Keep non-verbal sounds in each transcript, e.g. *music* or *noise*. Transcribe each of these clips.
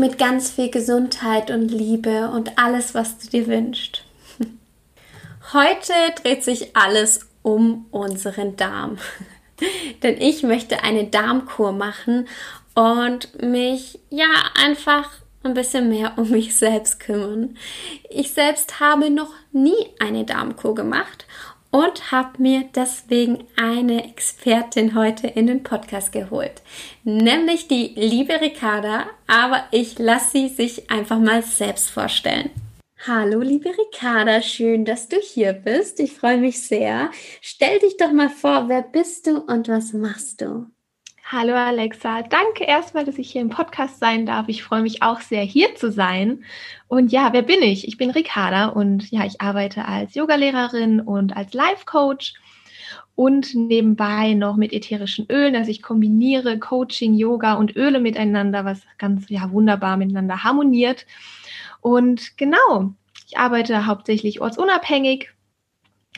mit ganz viel Gesundheit und Liebe und alles, was du dir wünschst. *laughs* Heute dreht sich alles um unseren Darm. *laughs* Denn ich möchte eine Darmkur machen und mich ja einfach ein bisschen mehr um mich selbst kümmern. Ich selbst habe noch nie eine Darmkur gemacht und habe mir deswegen eine Expertin heute in den Podcast geholt, nämlich die liebe Ricarda, aber ich lasse sie sich einfach mal selbst vorstellen. Hallo, liebe Ricarda, schön, dass du hier bist. Ich freue mich sehr. Stell dich doch mal vor, wer bist du und was machst du? Hallo Alexa, danke erstmal, dass ich hier im Podcast sein darf. Ich freue mich auch sehr, hier zu sein. Und ja, wer bin ich? Ich bin Ricarda und ja, ich arbeite als Yogalehrerin und als Life Coach und nebenbei noch mit ätherischen Ölen. Also ich kombiniere Coaching, Yoga und Öle miteinander, was ganz ja wunderbar miteinander harmoniert. Und genau, ich arbeite hauptsächlich ortsunabhängig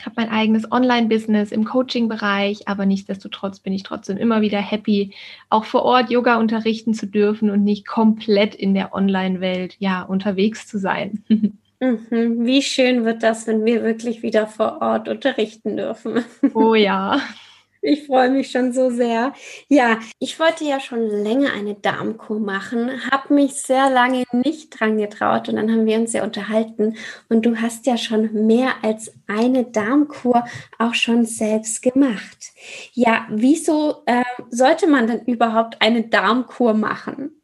habe mein eigenes Online-Business im Coaching-Bereich, aber nichtsdestotrotz bin ich trotzdem immer wieder happy, auch vor Ort Yoga unterrichten zu dürfen und nicht komplett in der Online-Welt ja unterwegs zu sein. *laughs* Mhm. Wie schön wird das, wenn wir wirklich wieder vor Ort unterrichten dürfen. Oh ja. *laughs* Ich freue mich schon so sehr. Ja, ich wollte ja schon länger eine Darmkur machen, habe mich sehr lange nicht dran getraut und dann haben wir uns ja unterhalten und du hast ja schon mehr als eine Darmkur auch schon selbst gemacht. Ja, wieso äh, sollte man denn überhaupt eine Darmkur machen?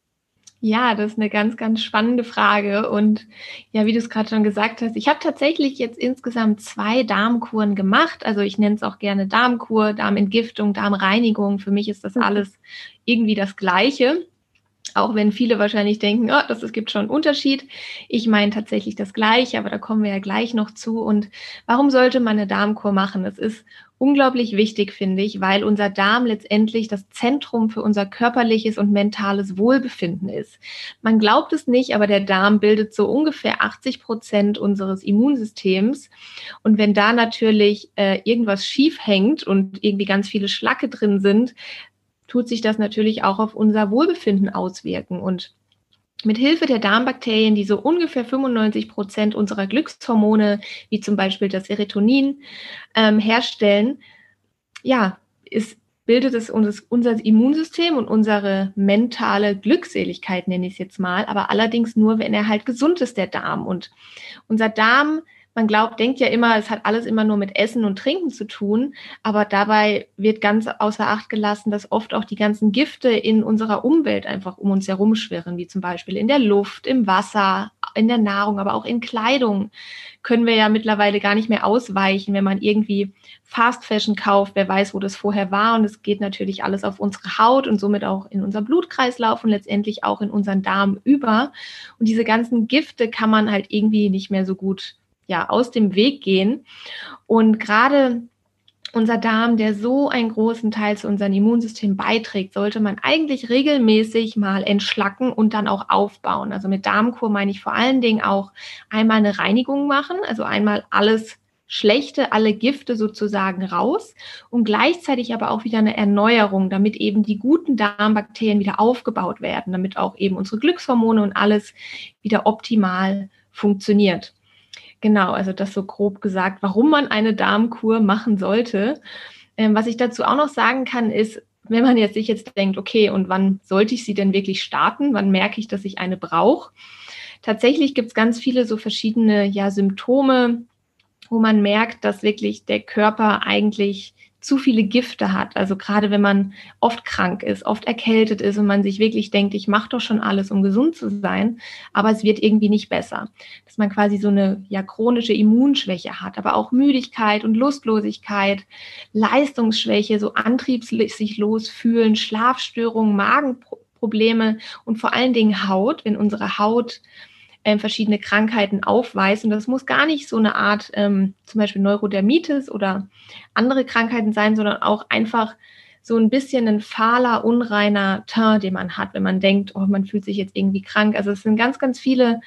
Ja, das ist eine ganz, ganz spannende Frage. Und ja, wie du es gerade schon gesagt hast, ich habe tatsächlich jetzt insgesamt zwei Darmkuren gemacht. Also ich nenne es auch gerne Darmkur, Darmentgiftung, Darmreinigung. Für mich ist das mhm. alles irgendwie das Gleiche. Auch wenn viele wahrscheinlich denken, oh, das, es gibt schon einen Unterschied. Ich meine tatsächlich das Gleiche, aber da kommen wir ja gleich noch zu. Und warum sollte man eine Darmkur machen? Es ist unglaublich wichtig, finde ich, weil unser Darm letztendlich das Zentrum für unser körperliches und mentales Wohlbefinden ist. Man glaubt es nicht, aber der Darm bildet so ungefähr 80 Prozent unseres Immunsystems. Und wenn da natürlich äh, irgendwas schief hängt und irgendwie ganz viele Schlacke drin sind, tut sich das natürlich auch auf unser Wohlbefinden auswirken. Und mit Hilfe der Darmbakterien, die so ungefähr 95 Prozent unserer Glückshormone, wie zum Beispiel das Serotonin, ähm, herstellen, ja, ist, bildet es unser, unser Immunsystem und unsere mentale Glückseligkeit, nenne ich es jetzt mal, aber allerdings nur, wenn er halt gesund ist, der Darm. Und unser Darm man glaubt, denkt ja immer, es hat alles immer nur mit Essen und Trinken zu tun, aber dabei wird ganz außer Acht gelassen, dass oft auch die ganzen Gifte in unserer Umwelt einfach um uns herum schwirren, wie zum Beispiel in der Luft, im Wasser, in der Nahrung, aber auch in Kleidung können wir ja mittlerweile gar nicht mehr ausweichen, wenn man irgendwie Fast Fashion kauft. Wer weiß, wo das vorher war. Und es geht natürlich alles auf unsere Haut und somit auch in unser Blutkreislauf und letztendlich auch in unseren Darm über. Und diese ganzen Gifte kann man halt irgendwie nicht mehr so gut ja, aus dem Weg gehen. Und gerade unser Darm, der so einen großen Teil zu unserem Immunsystem beiträgt, sollte man eigentlich regelmäßig mal entschlacken und dann auch aufbauen. Also mit Darmkur meine ich vor allen Dingen auch einmal eine Reinigung machen, also einmal alles Schlechte, alle Gifte sozusagen raus und gleichzeitig aber auch wieder eine Erneuerung, damit eben die guten Darmbakterien wieder aufgebaut werden, damit auch eben unsere Glückshormone und alles wieder optimal funktioniert. Genau, also das so grob gesagt, warum man eine Darmkur machen sollte. Ähm, was ich dazu auch noch sagen kann, ist, wenn man jetzt sich jetzt denkt, okay, und wann sollte ich sie denn wirklich starten? Wann merke ich, dass ich eine brauche? Tatsächlich gibt es ganz viele so verschiedene ja, Symptome, wo man merkt, dass wirklich der Körper eigentlich zu viele Gifte hat. Also gerade wenn man oft krank ist, oft erkältet ist und man sich wirklich denkt, ich mache doch schon alles, um gesund zu sein, aber es wird irgendwie nicht besser. Dass man quasi so eine ja chronische Immunschwäche hat, aber auch Müdigkeit und Lustlosigkeit, Leistungsschwäche, so antriebslos fühlen, Schlafstörungen, Magenprobleme und vor allen Dingen Haut, wenn unsere Haut ähm, verschiedene Krankheiten aufweist. Und das muss gar nicht so eine Art ähm, zum Beispiel Neurodermitis oder andere Krankheiten sein, sondern auch einfach so ein bisschen ein fahler, unreiner Teint, den man hat, wenn man denkt, oh, man fühlt sich jetzt irgendwie krank. Also es sind ganz, ganz viele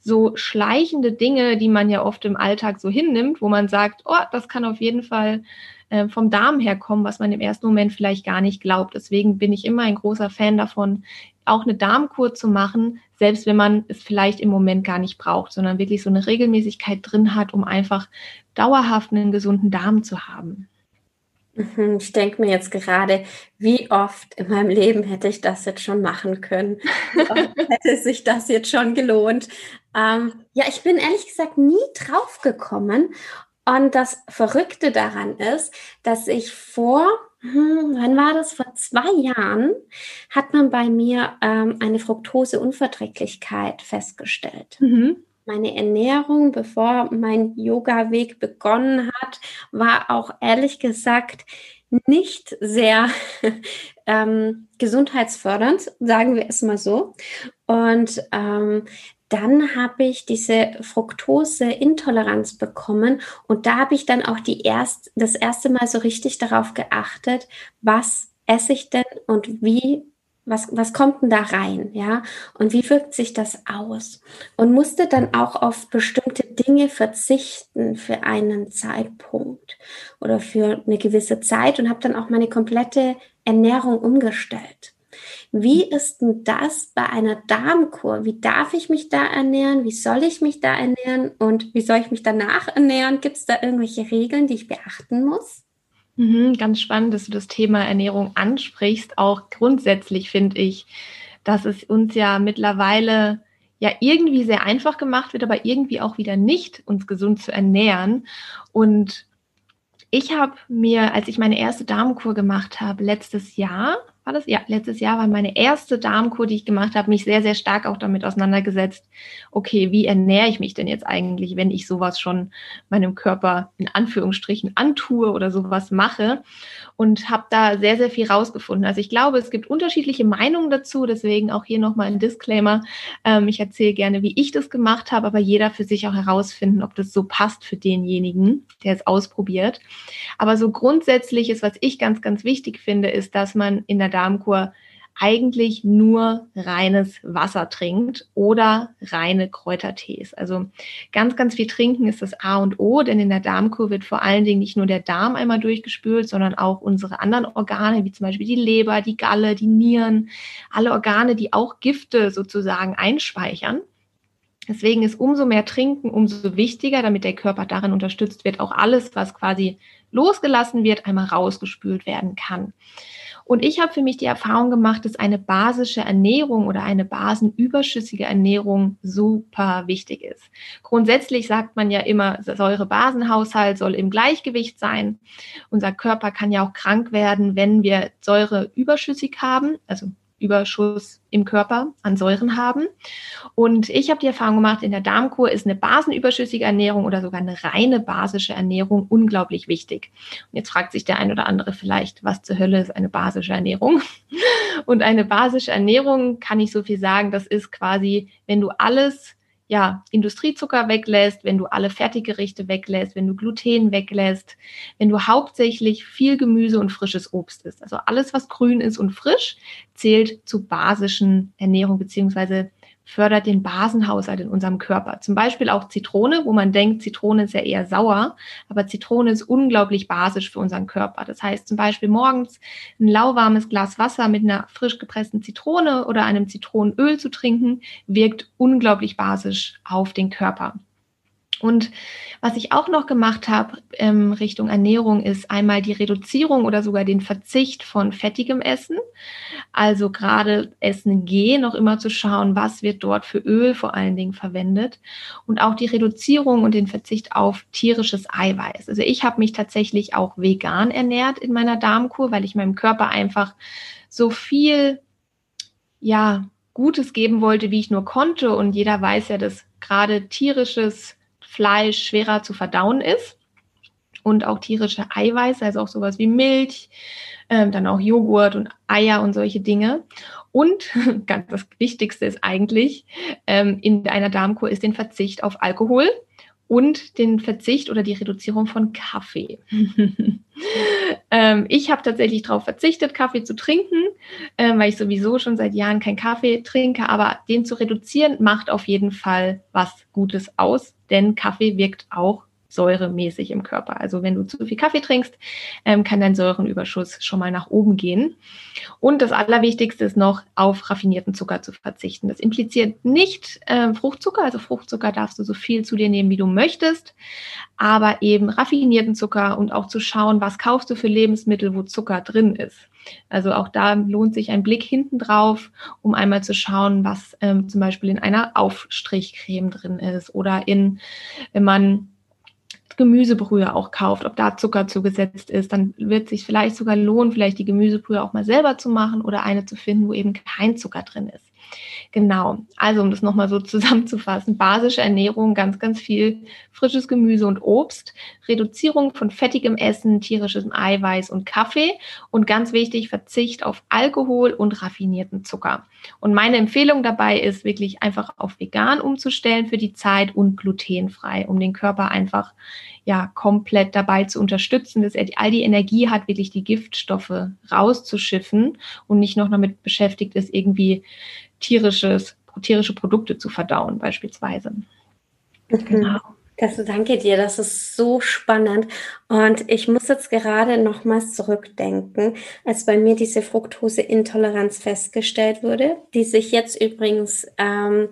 so schleichende Dinge, die man ja oft im Alltag so hinnimmt, wo man sagt, oh, das kann auf jeden Fall äh, vom Darm herkommen, was man im ersten Moment vielleicht gar nicht glaubt. Deswegen bin ich immer ein großer Fan davon, auch eine Darmkur zu machen, selbst wenn man es vielleicht im Moment gar nicht braucht, sondern wirklich so eine Regelmäßigkeit drin hat, um einfach dauerhaft einen gesunden Darm zu haben. Mhm, ich denke mir jetzt gerade, wie oft in meinem Leben hätte ich das jetzt schon machen können? *laughs* hätte sich das jetzt schon gelohnt? Ähm, ja, ich bin ehrlich gesagt nie drauf gekommen. Und das Verrückte daran ist, dass ich vor, hm, wann war das? Vor zwei Jahren hat man bei mir ähm, eine Fructoseunverträglichkeit festgestellt. Mhm meine Ernährung, bevor mein Yoga-Weg begonnen hat, war auch ehrlich gesagt nicht sehr *laughs* ähm, gesundheitsfördernd, sagen wir es mal so. Und ähm, dann habe ich diese Fructose-Intoleranz bekommen und da habe ich dann auch die erst, das erste Mal so richtig darauf geachtet, was esse ich denn und wie was, was kommt denn da rein, ja? Und wie wirkt sich das aus? Und musste dann auch auf bestimmte Dinge verzichten für einen Zeitpunkt oder für eine gewisse Zeit und habe dann auch meine komplette Ernährung umgestellt. Wie ist denn das bei einer Darmkur? Wie darf ich mich da ernähren? Wie soll ich mich da ernähren? Und wie soll ich mich danach ernähren? Gibt es da irgendwelche Regeln, die ich beachten muss? Mhm, ganz spannend, dass du das Thema Ernährung ansprichst. Auch grundsätzlich finde ich, dass es uns ja mittlerweile ja irgendwie sehr einfach gemacht wird, aber irgendwie auch wieder nicht, uns gesund zu ernähren. Und ich habe mir, als ich meine erste Darmkur gemacht habe, letztes Jahr, war das? Ja, letztes Jahr war meine erste Darmkur, die ich gemacht habe, mich sehr, sehr stark auch damit auseinandergesetzt. Okay, wie ernähre ich mich denn jetzt eigentlich, wenn ich sowas schon meinem Körper in Anführungsstrichen antue oder sowas mache? Und habe da sehr, sehr viel rausgefunden. Also ich glaube, es gibt unterschiedliche Meinungen dazu. Deswegen auch hier nochmal ein Disclaimer. Ähm, ich erzähle gerne, wie ich das gemacht habe, aber jeder für sich auch herausfinden, ob das so passt für denjenigen, der es ausprobiert. Aber so grundsätzlich ist, was ich ganz, ganz wichtig finde, ist, dass man in der Darmkur eigentlich nur reines Wasser trinkt oder reine Kräutertees. Also ganz, ganz viel trinken ist das A und O, denn in der Darmkur wird vor allen Dingen nicht nur der Darm einmal durchgespült, sondern auch unsere anderen Organe, wie zum Beispiel die Leber, die Galle, die Nieren, alle Organe, die auch Gifte sozusagen einspeichern. Deswegen ist umso mehr Trinken, umso wichtiger, damit der Körper darin unterstützt wird, auch alles, was quasi losgelassen wird, einmal rausgespült werden kann. Und ich habe für mich die Erfahrung gemacht, dass eine basische Ernährung oder eine basenüberschüssige Ernährung super wichtig ist. Grundsätzlich sagt man ja immer, Säure-Basenhaushalt soll im Gleichgewicht sein. Unser Körper kann ja auch krank werden, wenn wir Säure überschüssig haben, also Überschuss im Körper an Säuren haben. Und ich habe die Erfahrung gemacht, in der Darmkur ist eine basenüberschüssige Ernährung oder sogar eine reine basische Ernährung unglaublich wichtig. Und jetzt fragt sich der ein oder andere vielleicht, was zur Hölle ist eine basische Ernährung? *laughs* Und eine basische Ernährung kann ich so viel sagen, das ist quasi, wenn du alles ja, Industriezucker weglässt, wenn du alle Fertiggerichte weglässt, wenn du Gluten weglässt, wenn du hauptsächlich viel Gemüse und frisches Obst isst. Also alles, was grün ist und frisch, zählt zu basischen Ernährung beziehungsweise fördert den Basenhaushalt in unserem Körper. Zum Beispiel auch Zitrone, wo man denkt, Zitrone ist ja eher sauer, aber Zitrone ist unglaublich basisch für unseren Körper. Das heißt zum Beispiel morgens ein lauwarmes Glas Wasser mit einer frisch gepressten Zitrone oder einem Zitronenöl zu trinken, wirkt unglaublich basisch auf den Körper. Und was ich auch noch gemacht habe ähm, Richtung Ernährung ist einmal die Reduzierung oder sogar den Verzicht von fettigem Essen. Also gerade Essen gehen, noch immer zu schauen, was wird dort für Öl vor allen Dingen verwendet. Und auch die Reduzierung und den Verzicht auf tierisches Eiweiß. Also ich habe mich tatsächlich auch vegan ernährt in meiner Darmkur, weil ich meinem Körper einfach so viel, ja, Gutes geben wollte, wie ich nur konnte. Und jeder weiß ja, dass gerade tierisches Fleisch schwerer zu verdauen ist. und auch tierische Eiweiße, also auch sowas wie Milch, ähm, dann auch Joghurt und Eier und solche Dinge. Und *laughs* ganz das Wichtigste ist eigentlich ähm, in einer Darmkur ist den Verzicht auf Alkohol und den Verzicht oder die Reduzierung von Kaffee. *laughs* ähm, ich habe tatsächlich darauf verzichtet, Kaffee zu trinken, äh, weil ich sowieso schon seit Jahren keinen Kaffee trinke, aber den zu reduzieren macht auf jeden Fall was Gutes aus, denn Kaffee wirkt auch säuremäßig im Körper. Also wenn du zu viel Kaffee trinkst, ähm, kann dein Säurenüberschuss schon mal nach oben gehen. Und das Allerwichtigste ist noch, auf raffinierten Zucker zu verzichten. Das impliziert nicht äh, Fruchtzucker, also Fruchtzucker darfst du so viel zu dir nehmen, wie du möchtest, aber eben raffinierten Zucker und auch zu schauen, was kaufst du für Lebensmittel, wo Zucker drin ist. Also auch da lohnt sich ein Blick hinten drauf, um einmal zu schauen, was ähm, zum Beispiel in einer Aufstrichcreme drin ist oder in, wenn man Gemüsebrühe auch kauft, ob da Zucker zugesetzt ist, dann wird sich vielleicht sogar lohnen, vielleicht die Gemüsebrühe auch mal selber zu machen oder eine zu finden, wo eben kein Zucker drin ist. Genau, also um das nochmal so *laughs* zusammenzufassen, basische Ernährung, ganz, ganz viel frisches Gemüse und Obst, Reduzierung von fettigem Essen, tierischem Eiweiß und Kaffee und ganz wichtig, Verzicht auf Alkohol und raffinierten Zucker. Und meine Empfehlung dabei ist wirklich einfach auf vegan umzustellen für die Zeit und glutenfrei, um den Körper einfach ja komplett dabei zu unterstützen, dass er all die Energie hat, wirklich die Giftstoffe rauszuschiffen und nicht noch damit beschäftigt ist, irgendwie tierisches, tierische Produkte zu verdauen, beispielsweise. Mhm. Genau. Das, danke dir, das ist so spannend. Und ich muss jetzt gerade nochmals zurückdenken, als bei mir diese Fructoseintoleranz festgestellt wurde, die sich jetzt übrigens ähm,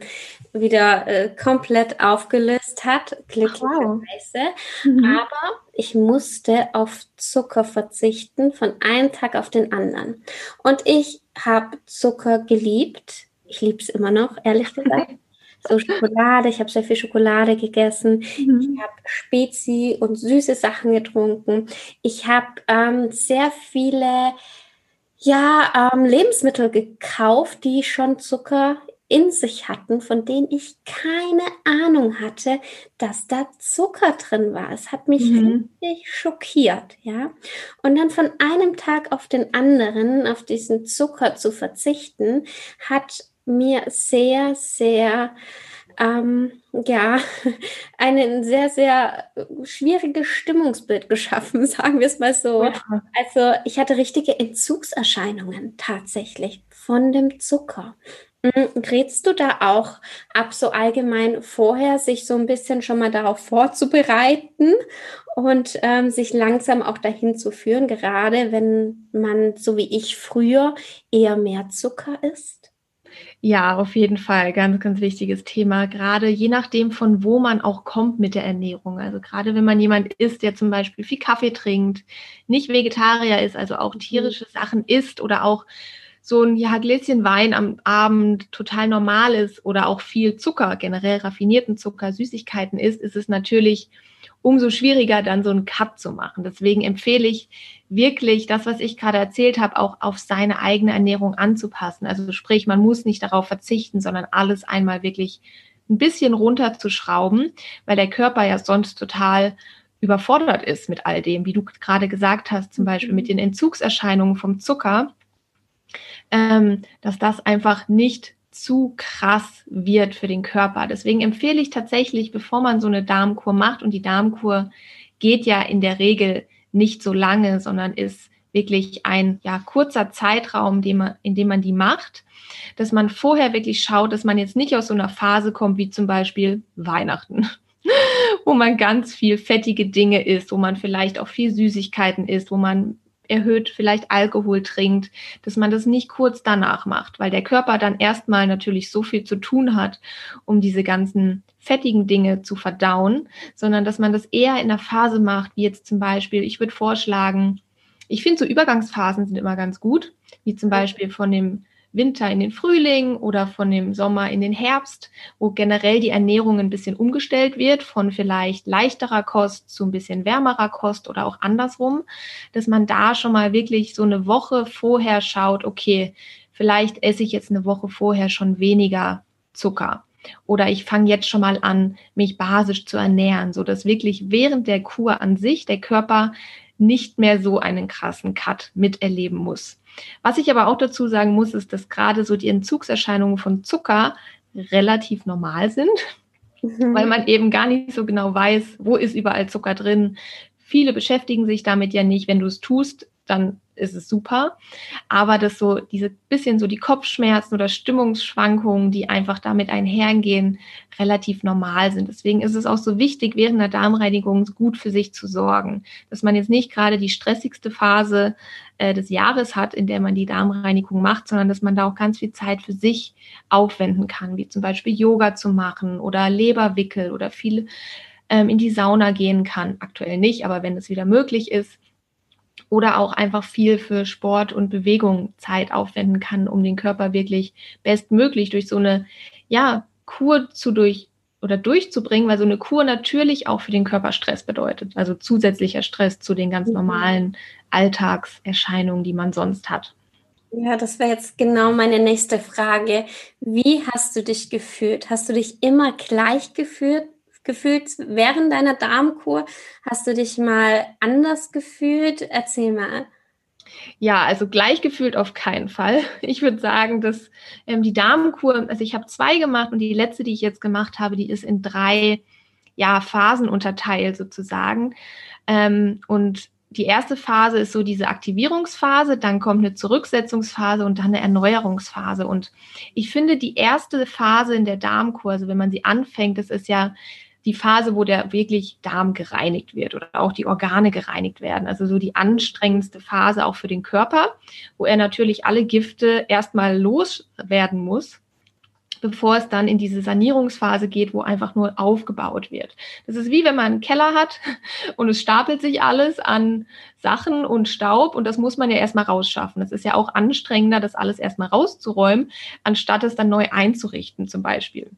wieder äh, komplett aufgelöst hat, glücklicherweise. Wow. Mhm. Aber ich musste auf Zucker verzichten von einem Tag auf den anderen. Und ich habe Zucker geliebt. Ich liebe es immer noch, ehrlich gesagt. *laughs* so Schokolade, ich habe sehr viel Schokolade gegessen, mhm. ich habe Spezi und süße Sachen getrunken, ich habe ähm, sehr viele ja, ähm, Lebensmittel gekauft, die schon Zucker in sich hatten, von denen ich keine Ahnung hatte, dass da Zucker drin war. Es hat mich mhm. richtig schockiert, ja. Und dann von einem Tag auf den anderen auf diesen Zucker zu verzichten, hat mir sehr, sehr, ähm, ja, *laughs* ein sehr, sehr schwieriges Stimmungsbild geschaffen, *laughs* sagen wir es mal so. Ja. Also ich hatte richtige Entzugserscheinungen tatsächlich von dem Zucker. Hm, rätst du da auch ab, so allgemein vorher, sich so ein bisschen schon mal darauf vorzubereiten und ähm, sich langsam auch dahin zu führen, gerade wenn man, so wie ich früher, eher mehr Zucker isst? Ja, auf jeden Fall. Ganz, ganz wichtiges Thema. Gerade je nachdem, von wo man auch kommt mit der Ernährung. Also gerade wenn man jemand ist, der zum Beispiel viel Kaffee trinkt, nicht Vegetarier ist, also auch mhm. tierische Sachen isst oder auch so ein ja, Gläschen Wein am Abend total normal ist oder auch viel Zucker, generell raffinierten Zucker, Süßigkeiten isst, ist es natürlich umso schwieriger, dann so einen Cut zu machen. Deswegen empfehle ich wirklich das, was ich gerade erzählt habe, auch auf seine eigene Ernährung anzupassen. Also sprich, man muss nicht darauf verzichten, sondern alles einmal wirklich ein bisschen runterzuschrauben, weil der Körper ja sonst total überfordert ist mit all dem, wie du gerade gesagt hast, zum Beispiel mit den Entzugserscheinungen vom Zucker, ähm, dass das einfach nicht zu krass wird für den Körper. Deswegen empfehle ich tatsächlich, bevor man so eine Darmkur macht, und die Darmkur geht ja in der Regel nicht so lange, sondern ist wirklich ein ja, kurzer Zeitraum, man, in dem man die macht, dass man vorher wirklich schaut, dass man jetzt nicht aus so einer Phase kommt wie zum Beispiel Weihnachten, *laughs* wo man ganz viel fettige Dinge isst, wo man vielleicht auch viel Süßigkeiten isst, wo man erhöht vielleicht Alkohol trinkt, dass man das nicht kurz danach macht, weil der Körper dann erstmal natürlich so viel zu tun hat, um diese ganzen fettigen Dinge zu verdauen, sondern dass man das eher in der Phase macht, wie jetzt zum Beispiel, ich würde vorschlagen, ich finde so Übergangsphasen sind immer ganz gut, wie zum Beispiel von dem Winter in den Frühling oder von dem Sommer in den Herbst, wo generell die Ernährung ein bisschen umgestellt wird, von vielleicht leichterer Kost zu ein bisschen wärmerer Kost oder auch andersrum, dass man da schon mal wirklich so eine Woche vorher schaut, okay, vielleicht esse ich jetzt eine Woche vorher schon weniger Zucker. Oder ich fange jetzt schon mal an, mich basisch zu ernähren, so dass wirklich während der Kur an sich der Körper nicht mehr so einen krassen Cut miterleben muss. Was ich aber auch dazu sagen muss, ist, dass gerade so die Entzugserscheinungen von Zucker relativ normal sind, mhm. weil man eben gar nicht so genau weiß, wo ist überall Zucker drin. Viele beschäftigen sich damit ja nicht. Wenn du es tust, dann ist es super. Aber dass so diese bisschen so die Kopfschmerzen oder Stimmungsschwankungen, die einfach damit einhergehen, relativ normal sind. Deswegen ist es auch so wichtig, während der Darmreinigung gut für sich zu sorgen. Dass man jetzt nicht gerade die stressigste Phase äh, des Jahres hat, in der man die Darmreinigung macht, sondern dass man da auch ganz viel Zeit für sich aufwenden kann, wie zum Beispiel Yoga zu machen oder Leberwickel oder viel ähm, in die Sauna gehen kann. Aktuell nicht, aber wenn es wieder möglich ist, oder auch einfach viel für Sport und Bewegung Zeit aufwenden kann, um den Körper wirklich bestmöglich durch so eine ja, Kur zu durch oder durchzubringen, weil so eine Kur natürlich auch für den Körper Stress bedeutet, also zusätzlicher Stress zu den ganz mhm. normalen Alltagserscheinungen, die man sonst hat. Ja, das wäre jetzt genau meine nächste Frage. Wie hast du dich gefühlt? Hast du dich immer gleich gefühlt gefühlt während deiner Darmkur? Hast du dich mal anders gefühlt? Erzähl mal. Ja, also gleich gefühlt auf keinen Fall. *laughs* Ich würde sagen, dass ähm, die Darmkur, also ich habe zwei gemacht und die letzte, die ich jetzt gemacht habe, die ist in drei ja, Phasen unterteilt sozusagen. Ähm, und die erste Phase ist so diese Aktivierungsphase, dann kommt eine Zurücksetzungsphase und dann eine Erneuerungsphase. Und ich finde, die erste Phase in der Darmkur, also wenn man sie anfängt, das ist ja die Phase, wo der wirklich Darm gereinigt wird oder auch die Organe gereinigt werden. Also so die anstrengendste Phase auch für den Körper, wo er natürlich alle Gifte erstmal loswerden muss bevor es dann in diese Sanierungsphase geht, wo einfach nur aufgebaut wird. Das ist wie wenn man einen Keller hat *laughs* und es stapelt sich alles an Sachen und Staub und das muss man ja erstmal rausschaffen. Das ist ja auch anstrengender, das alles erstmal rauszuräumen, anstatt es dann neu einzurichten zum Beispiel.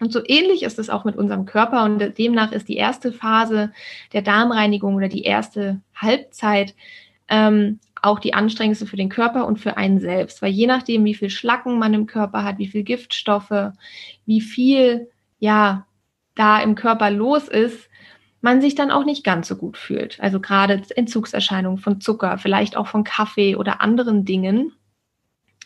Und so ähnlich ist es auch mit unserem Körper und demnach ist die erste Phase der Darmreinigung oder die erste Halbzeit ähm, auch die anstrengendste für den Körper und für einen selbst, weil je nachdem, wie viel Schlacken man im Körper hat, wie viel Giftstoffe, wie viel ja da im Körper los ist, man sich dann auch nicht ganz so gut fühlt. Also gerade Entzugserscheinungen von Zucker, vielleicht auch von Kaffee oder anderen Dingen,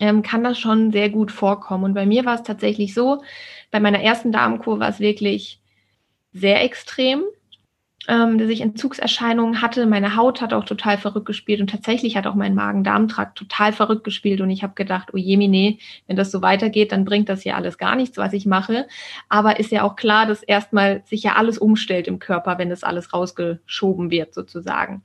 ähm, kann das schon sehr gut vorkommen. Und bei mir war es tatsächlich so, bei meiner ersten Darmkur war es wirklich sehr extrem, ähm, dass ich Entzugserscheinungen hatte. Meine Haut hat auch total verrückt gespielt und tatsächlich hat auch mein Magen-Darm-Trakt total verrückt gespielt. Und ich habe gedacht, oh je, nee, wenn das so weitergeht, dann bringt das ja alles gar nichts, was ich mache. Aber ist ja auch klar, dass erstmal sich ja alles umstellt im Körper, wenn das alles rausgeschoben wird, sozusagen.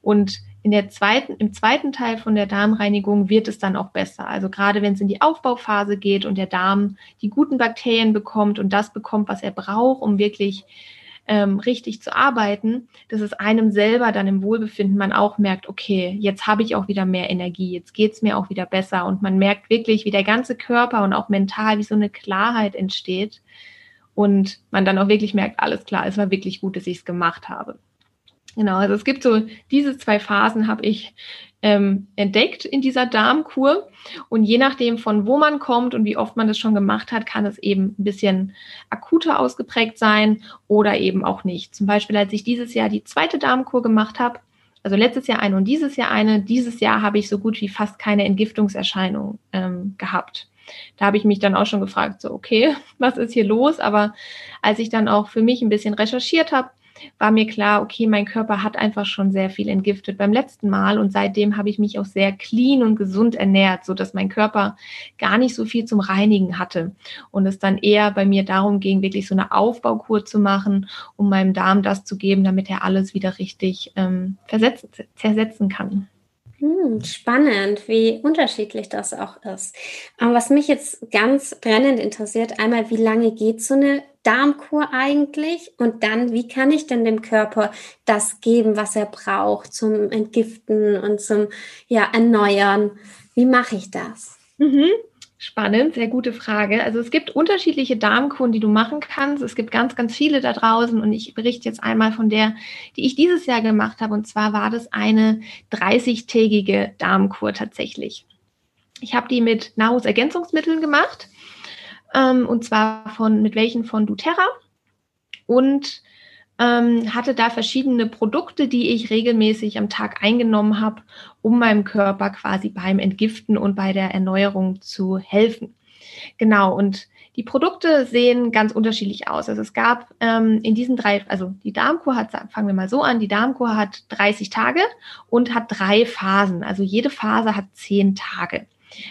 Und in der zweiten, im zweiten Teil von der Darmreinigung wird es dann auch besser. Also gerade wenn es in die Aufbauphase geht und der Darm die guten Bakterien bekommt und das bekommt, was er braucht, um wirklich ähm, richtig zu arbeiten, dass es einem selber dann im Wohlbefinden man auch merkt, okay, jetzt habe ich auch wieder mehr Energie, jetzt geht es mir auch wieder besser und man merkt wirklich, wie der ganze Körper und auch mental, wie so eine Klarheit entsteht und man dann auch wirklich merkt, alles klar, es war wirklich gut, dass ich es gemacht habe. Genau, also es gibt so diese zwei Phasen habe ich ähm, entdeckt in dieser Darmkur. Und je nachdem, von wo man kommt und wie oft man das schon gemacht hat, kann es eben ein bisschen akuter ausgeprägt sein oder eben auch nicht. Zum Beispiel, als ich dieses Jahr die zweite Darmkur gemacht habe, also letztes Jahr eine und dieses Jahr eine, dieses Jahr habe ich so gut wie fast keine Entgiftungserscheinung ähm, gehabt. Da habe ich mich dann auch schon gefragt, so, okay, *laughs* was ist hier los? Aber als ich dann auch für mich ein bisschen recherchiert habe, war mir klar, okay, mein Körper hat einfach schon sehr viel entgiftet beim letzten Mal und seitdem habe ich mich auch sehr clean und gesund ernährt, so dass mein Körper gar nicht so viel zum Reinigen hatte und es dann eher bei mir darum ging, wirklich so eine Aufbaukur zu machen, um meinem Darm das zu geben, damit er alles wieder richtig ähm, versetzen, zersetzen kann. Hm, spannend, wie unterschiedlich das auch ist. Aber was mich jetzt ganz brennend interessiert, einmal, wie lange geht so eine Darmkur eigentlich? Und dann, wie kann ich denn dem Körper das geben, was er braucht zum Entgiften und zum ja, Erneuern? Wie mache ich das? Mhm. Spannend, sehr gute Frage. Also es gibt unterschiedliche Darmkuren, die du machen kannst. Es gibt ganz, ganz viele da draußen und ich berichte jetzt einmal von der, die ich dieses Jahr gemacht habe. Und zwar war das eine 30-tägige Darmkur tatsächlich. Ich habe die mit Nahrungsergänzungsmitteln gemacht ähm, und zwar von mit welchen von doTERRA und ähm, hatte da verschiedene Produkte, die ich regelmäßig am Tag eingenommen habe, um meinem Körper quasi beim Entgiften und bei der Erneuerung zu helfen. Genau, und die Produkte sehen ganz unterschiedlich aus. Also es gab ähm, in diesen drei, also die Darmkur hat, fangen wir mal so an, die Darmkur hat 30 Tage und hat drei Phasen. Also jede Phase hat zehn Tage.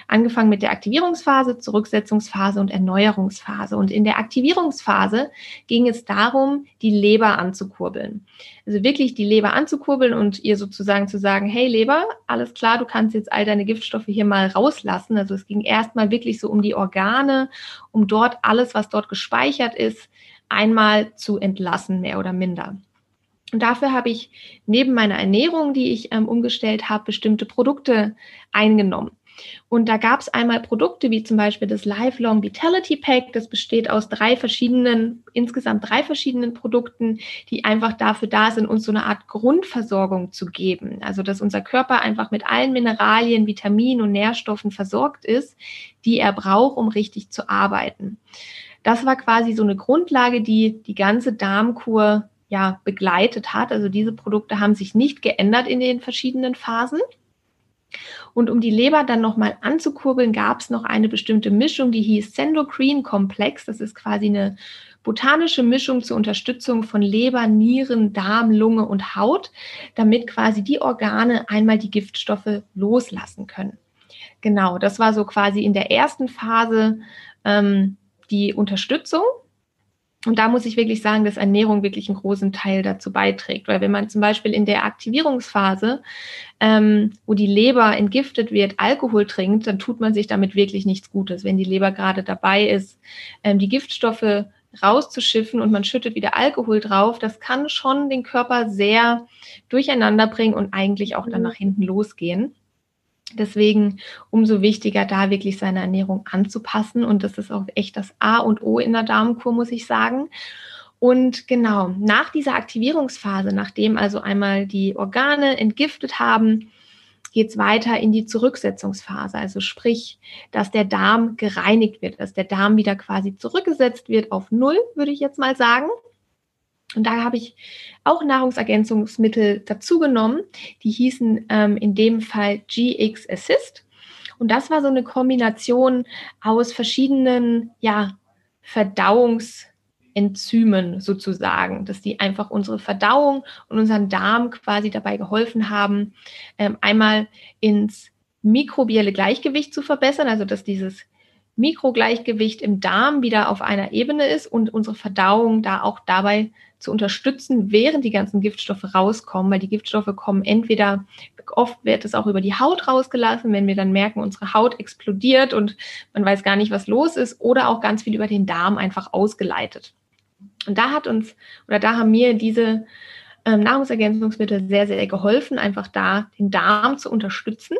Angefangen mit der Aktivierungsphase, Zurücksetzungsphase und Erneuerungsphase. Und in der Aktivierungsphase ging es darum, die Leber anzukurbeln. Also wirklich die Leber anzukurbeln und ihr sozusagen zu sagen, hey Leber, alles klar, du kannst jetzt all deine Giftstoffe hier mal rauslassen. Also es ging erstmal wirklich so um die Organe, um dort alles, was dort gespeichert ist, einmal zu entlassen, mehr oder minder. Und dafür habe ich neben meiner Ernährung, die ich ähm, umgestellt habe, bestimmte Produkte eingenommen. Und da gab es einmal Produkte wie zum Beispiel das Lifelong Vitality Pack. Das besteht aus drei verschiedenen, insgesamt drei verschiedenen Produkten, die einfach dafür da sind, uns so eine Art Grundversorgung zu geben. Also, dass unser Körper einfach mit allen Mineralien, Vitaminen und Nährstoffen versorgt ist, die er braucht, um richtig zu arbeiten. Das war quasi so eine Grundlage, die die ganze Darmkur ja begleitet hat. Also diese Produkte haben sich nicht geändert in den verschiedenen Phasen. Und um die Leber dann nochmal anzukurbeln, gab es noch eine bestimmte Mischung, die hieß Sendocrine-Komplex. Das ist quasi eine botanische Mischung zur Unterstützung von Leber, Nieren, Darm, Lunge und Haut, damit quasi die Organe einmal die Giftstoffe loslassen können. Genau, das war so quasi in der ersten Phase ähm, die Unterstützung. Und da muss ich wirklich sagen, dass Ernährung wirklich einen großen Teil dazu beiträgt. Weil wenn man zum Beispiel in der Aktivierungsphase, ähm, wo die Leber entgiftet wird, Alkohol trinkt, dann tut man sich damit wirklich nichts Gutes. Wenn die Leber gerade dabei ist, ähm, die Giftstoffe rauszuschiffen und man schüttet wieder Alkohol drauf, das kann schon den Körper sehr durcheinander bringen und eigentlich auch dann mhm. nach hinten losgehen. Deswegen umso wichtiger, da wirklich seine Ernährung anzupassen. Und das ist auch echt das A und O in der Darmkur, muss ich sagen. Und genau, nach dieser Aktivierungsphase, nachdem also einmal die Organe entgiftet haben, geht es weiter in die Zurücksetzungsphase. Also sprich, dass der Darm gereinigt wird, dass der Darm wieder quasi zurückgesetzt wird auf Null, würde ich jetzt mal sagen. Und da habe ich auch Nahrungsergänzungsmittel dazugenommen. Die hießen ähm, in dem Fall GX Assist. Und das war so eine Kombination aus verschiedenen ja, Verdauungsenzymen sozusagen, dass die einfach unsere Verdauung und unseren Darm quasi dabei geholfen haben, ähm, einmal ins mikrobielle Gleichgewicht zu verbessern, also dass dieses Mikrogleichgewicht im Darm wieder auf einer Ebene ist und unsere Verdauung da auch dabei zu unterstützen, während die ganzen Giftstoffe rauskommen, weil die Giftstoffe kommen entweder, oft wird es auch über die Haut rausgelassen, wenn wir dann merken, unsere Haut explodiert und man weiß gar nicht, was los ist, oder auch ganz viel über den Darm einfach ausgeleitet. Und da hat uns, oder da haben mir diese ähm, Nahrungsergänzungsmittel sehr, sehr geholfen, einfach da den Darm zu unterstützen.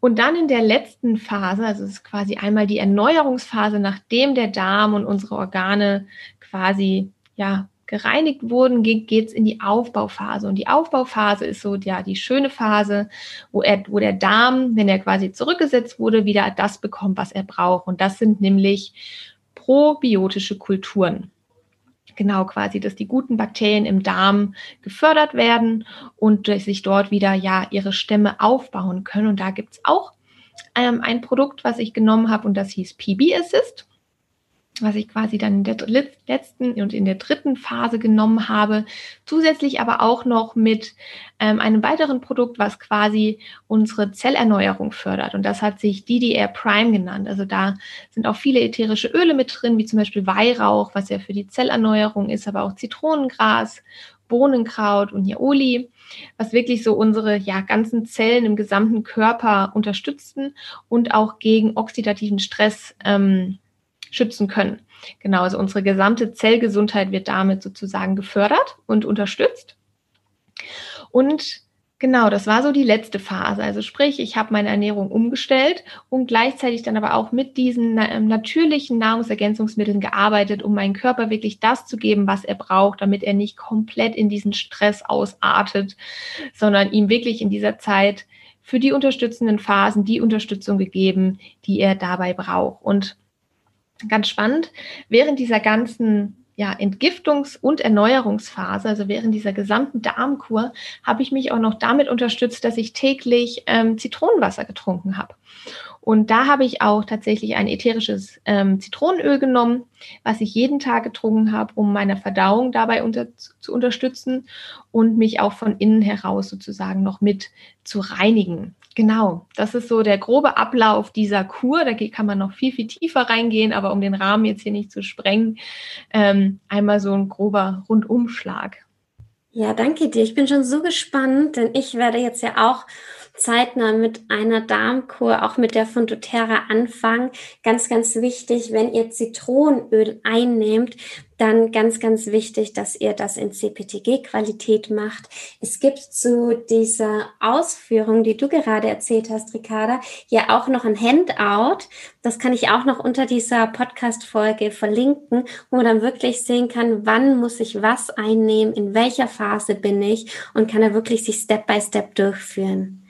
Und dann in der letzten Phase, also es ist quasi einmal die Erneuerungsphase, nachdem der Darm und unsere Organe quasi ja gereinigt wurden, geht es in die Aufbauphase. Und die Aufbauphase ist so ja die schöne Phase, wo er, wo der Darm, wenn er quasi zurückgesetzt wurde, wieder das bekommt, was er braucht. Und das sind nämlich probiotische Kulturen genau quasi, dass die guten Bakterien im Darm gefördert werden und sich dort wieder ja ihre Stämme aufbauen können. Und da gibt es auch ähm, ein Produkt, was ich genommen habe und das hieß PB Assist was ich quasi dann in der letzten und in der dritten Phase genommen habe. Zusätzlich aber auch noch mit ähm, einem weiteren Produkt, was quasi unsere Zellerneuerung fördert. Und das hat sich DDR Prime genannt. Also da sind auch viele ätherische Öle mit drin, wie zum Beispiel Weihrauch, was ja für die Zellerneuerung ist, aber auch Zitronengras, Bohnenkraut und Nioli, was wirklich so unsere ja, ganzen Zellen im gesamten Körper unterstützen und auch gegen oxidativen Stress ähm, schützen können. Genau, also unsere gesamte Zellgesundheit wird damit sozusagen gefördert und unterstützt. Und genau, das war so die letzte Phase. Also sprich, ich habe meine Ernährung umgestellt und gleichzeitig dann aber auch mit diesen ähm, natürlichen Nahrungsergänzungsmitteln gearbeitet, um meinem Körper wirklich das zu geben, was er braucht, damit er nicht komplett in diesen Stress ausartet, sondern ihm wirklich in dieser Zeit für die unterstützenden Phasen die Unterstützung gegeben, die er dabei braucht. Und ganz spannend, während dieser ganzen ja, Entgiftungs- und Erneuerungsphase, also während dieser gesamten Darmkur, habe ich mich auch noch damit unterstützt, dass ich täglich ähm, Zitronenwasser getrunken habe. Und da habe ich auch tatsächlich ein ätherisches ähm, Zitronenöl genommen, was ich jeden Tag getrunken habe, um meine Verdauung dabei unter, zu unterstützen und mich auch von innen heraus sozusagen noch mit zu reinigen. Genau, das ist so der grobe Ablauf dieser Kur. Da kann man noch viel, viel tiefer reingehen, aber um den Rahmen jetzt hier nicht zu sprengen, ähm, einmal so ein grober Rundumschlag. Ja, danke dir. Ich bin schon so gespannt, denn ich werde jetzt ja auch zeitnah mit einer Darmkur, auch mit der von doTERRA anfangen. Ganz, ganz wichtig, wenn ihr Zitronenöl einnehmt, dann ganz, ganz wichtig, dass ihr das in CPTG-Qualität macht. Es gibt zu dieser Ausführung, die du gerade erzählt hast, Ricarda, ja auch noch ein Handout. Das kann ich auch noch unter dieser Podcast-Folge verlinken, wo man dann wirklich sehen kann, wann muss ich was einnehmen, in welcher Phase bin ich und kann da wirklich sich Step by Step durchführen.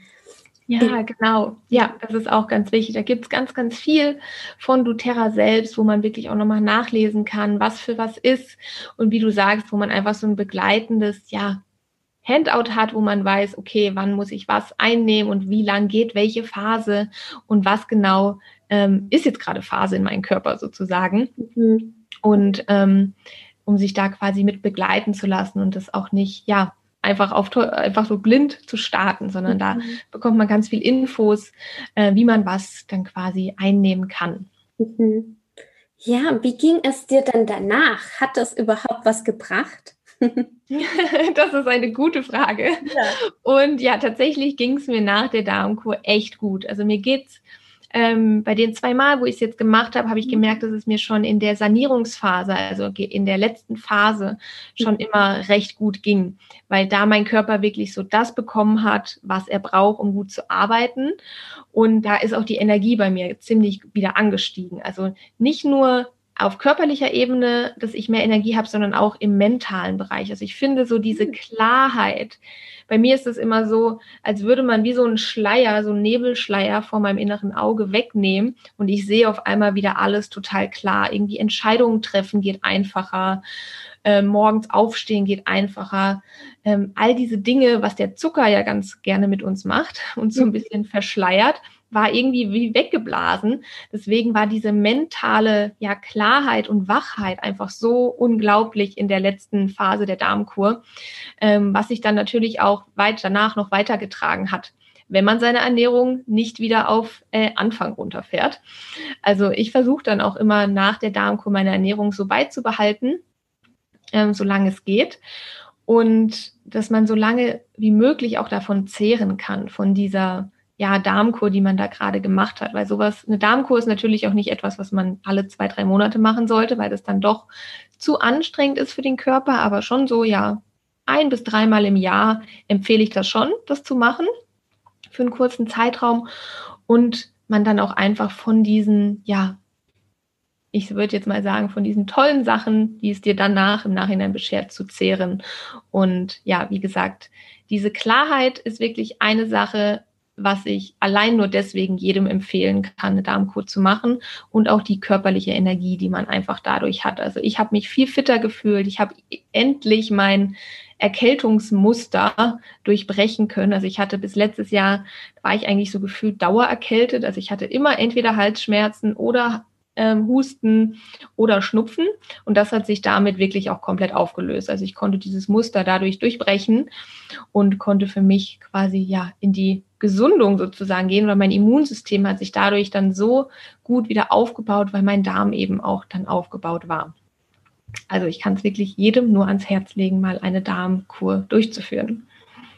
Ja, genau. Ja, das ist auch ganz wichtig. Da gibt es ganz, ganz viel von doTERRA selbst, wo man wirklich auch nochmal nachlesen kann, was für was ist. Und wie du sagst, wo man einfach so ein begleitendes, ja, Handout hat, wo man weiß, okay, wann muss ich was einnehmen und wie lang geht welche Phase und was genau ähm, ist jetzt gerade Phase in meinem Körper sozusagen. Mhm. Und ähm, um sich da quasi mit begleiten zu lassen und das auch nicht, ja, einfach auf einfach so blind zu starten, sondern mhm. da bekommt man ganz viel Infos, äh, wie man was dann quasi einnehmen kann. Mhm. Ja, wie ging es dir denn danach? Hat das überhaupt was gebracht? *laughs* das ist eine gute Frage. Ja. Und ja, tatsächlich ging es mir nach der Darmkur echt gut. Also mir geht's ähm, bei den zwei Mal, wo ich es jetzt gemacht habe, habe ich mhm. gemerkt, dass es mir schon in der Sanierungsphase, also in der letzten Phase, schon mhm. immer recht gut ging, weil da mein Körper wirklich so das bekommen hat, was er braucht, um gut zu arbeiten. Und da ist auch die Energie bei mir ziemlich wieder angestiegen. Also nicht nur auf körperlicher Ebene, dass ich mehr Energie habe, sondern auch im mentalen Bereich. Also ich finde so diese mhm. Klarheit. Bei mir ist es immer so, als würde man wie so einen Schleier, so einen Nebelschleier vor meinem inneren Auge wegnehmen und ich sehe auf einmal wieder alles total klar. Irgendwie Entscheidungen treffen geht einfacher. Äh, morgens aufstehen geht einfacher. Ähm, all diese Dinge, was der Zucker ja ganz gerne mit uns macht und so ein bisschen verschleiert, war irgendwie wie weggeblasen. Deswegen war diese mentale ja, Klarheit und Wachheit einfach so unglaublich in der letzten Phase der Darmkur, ähm, was sich dann natürlich auch weit danach noch weitergetragen hat wenn man seine Ernährung nicht wieder auf äh, Anfang runterfährt. Also ich versuche dann auch immer nach der Darmkur meine Ernährung so beizubehalten, ähm, solange es geht. Und dass man so lange wie möglich auch davon zehren kann, von dieser ja, Darmkur, die man da gerade gemacht hat. Weil sowas, eine Darmkur ist natürlich auch nicht etwas, was man alle zwei, drei Monate machen sollte, weil das dann doch zu anstrengend ist für den Körper. Aber schon so, ja, ein bis dreimal im Jahr empfehle ich das schon, das zu machen für einen kurzen Zeitraum und man dann auch einfach von diesen, ja, ich würde jetzt mal sagen, von diesen tollen Sachen, die es dir danach im Nachhinein beschert, zu zehren. Und ja, wie gesagt, diese Klarheit ist wirklich eine Sache, was ich allein nur deswegen jedem empfehlen kann, eine Darmkur zu machen und auch die körperliche Energie, die man einfach dadurch hat. Also ich habe mich viel fitter gefühlt. Ich habe endlich mein Erkältungsmuster durchbrechen können. Also ich hatte bis letztes Jahr, war ich eigentlich so gefühlt dauererkältet. Also ich hatte immer entweder Halsschmerzen oder ähm, Husten oder Schnupfen. Und das hat sich damit wirklich auch komplett aufgelöst. Also ich konnte dieses Muster dadurch durchbrechen und konnte für mich quasi ja in die Gesundung sozusagen gehen, weil mein Immunsystem hat sich dadurch dann so gut wieder aufgebaut, weil mein Darm eben auch dann aufgebaut war. Also ich kann es wirklich jedem nur ans Herz legen, mal eine Darmkur durchzuführen.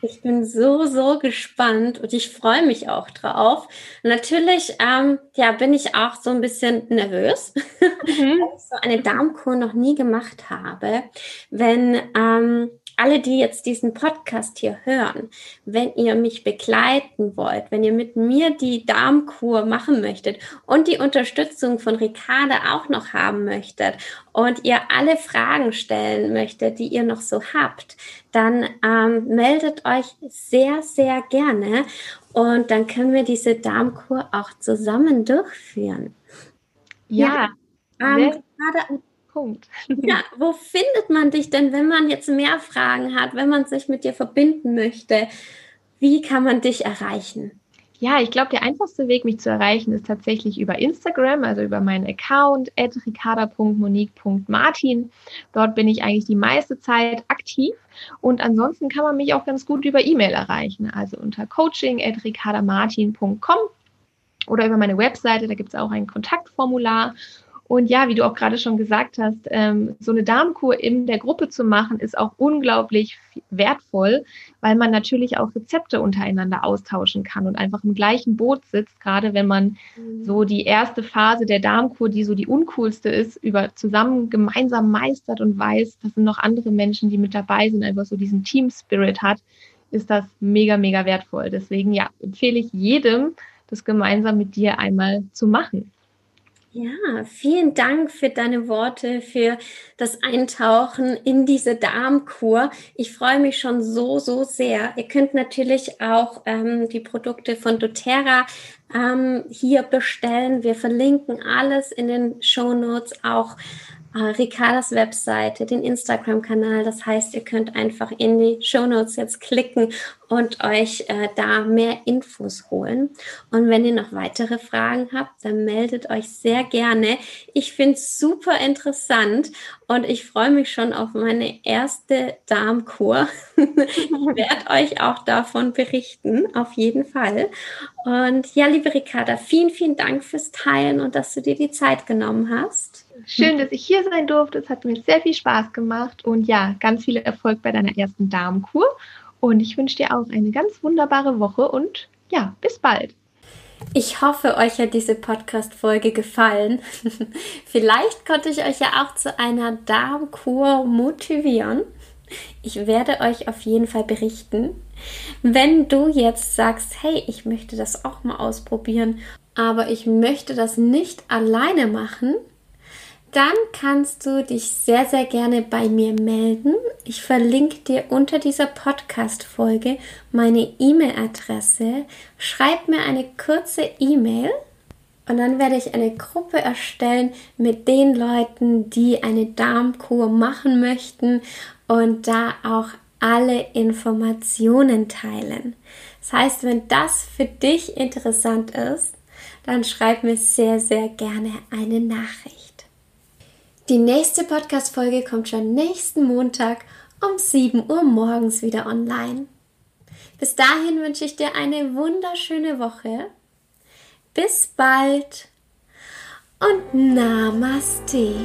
Ich bin so, so gespannt und ich freue mich auch drauf. Natürlich, ähm, ja, bin ich auch so ein bisschen nervös, *laughs* mhm. weil ich so eine Darmkur noch nie gemacht habe. Wenn ähm, alle, die jetzt diesen Podcast hier hören, wenn ihr mich begleiten wollt, wenn ihr mit mir die Darmkur machen möchtet und die Unterstützung von Ricarda auch noch haben möchtet und ihr alle Fragen stellen möchtet, die ihr noch so habt, dann ähm, meldet euch sehr, sehr gerne und dann können wir diese Darmkur auch zusammen durchführen. Ja, ja Ähm, gerade, Punkt. Ja, wo findet man dich denn, wenn man jetzt mehr Fragen hat, wenn man sich mit dir verbinden möchte? Wie kann man dich erreichen? Ja, ich glaube, der einfachste Weg, mich zu erreichen, ist tatsächlich über Instagram, also über meinen Account ricarda.monique.martin. Dort bin ich eigentlich die meiste Zeit aktiv. Und ansonsten kann man mich auch ganz gut über E-Mail erreichen, also unter coaching.ricardamartin.com oder über meine Webseite, da gibt es auch ein Kontaktformular. Und ja, wie du auch gerade schon gesagt hast, ähm, so eine Darmkur in der Gruppe zu machen, ist auch unglaublich wertvoll, weil man natürlich auch Rezepte untereinander austauschen kann und einfach im gleichen Boot sitzt, gerade wenn man mhm. so die erste Phase der Darmkur, die so die uncoolste ist, über zusammen gemeinsam meistert und weiß, das sind noch andere Menschen, die mit dabei sind, einfach so diesen Team Spirit hat, ist das mega, mega wertvoll. Deswegen ja, empfehle ich jedem, das gemeinsam mit dir einmal zu machen. Ja, vielen Dank für deine Worte, für das Eintauchen in diese Darmkur. Ich freue mich schon so, so sehr. Ihr könnt natürlich auch ähm, die Produkte von doTERRA ähm, hier bestellen. Wir verlinken alles in den Show Notes, auch Ricardas Webseite, den Instagram-Kanal. Das heißt, ihr könnt einfach in die Show Notes jetzt klicken und euch äh, da mehr Infos holen. Und wenn ihr noch weitere Fragen habt, dann meldet euch sehr gerne. Ich finde es super interessant und ich freue mich schon auf meine erste Darmkur. *laughs* ich werde euch auch davon berichten, auf jeden Fall. Und ja, liebe Ricarda, vielen, vielen Dank fürs Teilen und dass du dir die Zeit genommen hast. Schön, dass ich hier sein durfte. Es hat mir sehr viel Spaß gemacht und ja, ganz viel Erfolg bei deiner ersten Darmkur. Und ich wünsche dir auch eine ganz wunderbare Woche und ja, bis bald. Ich hoffe, euch hat diese Podcast-Folge gefallen. *laughs* Vielleicht konnte ich euch ja auch zu einer Darmkur motivieren. Ich werde euch auf jeden Fall berichten. Wenn du jetzt sagst, hey, ich möchte das auch mal ausprobieren, aber ich möchte das nicht alleine machen, dann kannst du dich sehr, sehr gerne bei mir melden. Ich verlinke dir unter dieser Podcast-Folge meine E-Mail-Adresse. Schreib mir eine kurze E-Mail und dann werde ich eine Gruppe erstellen mit den Leuten, die eine Darmkur machen möchten und da auch alle Informationen teilen. Das heißt, wenn das für dich interessant ist, dann schreib mir sehr, sehr gerne eine Nachricht. Die nächste Podcast-Folge kommt schon nächsten Montag um 7 Uhr morgens wieder online. Bis dahin wünsche ich dir eine wunderschöne Woche. Bis bald und Namaste.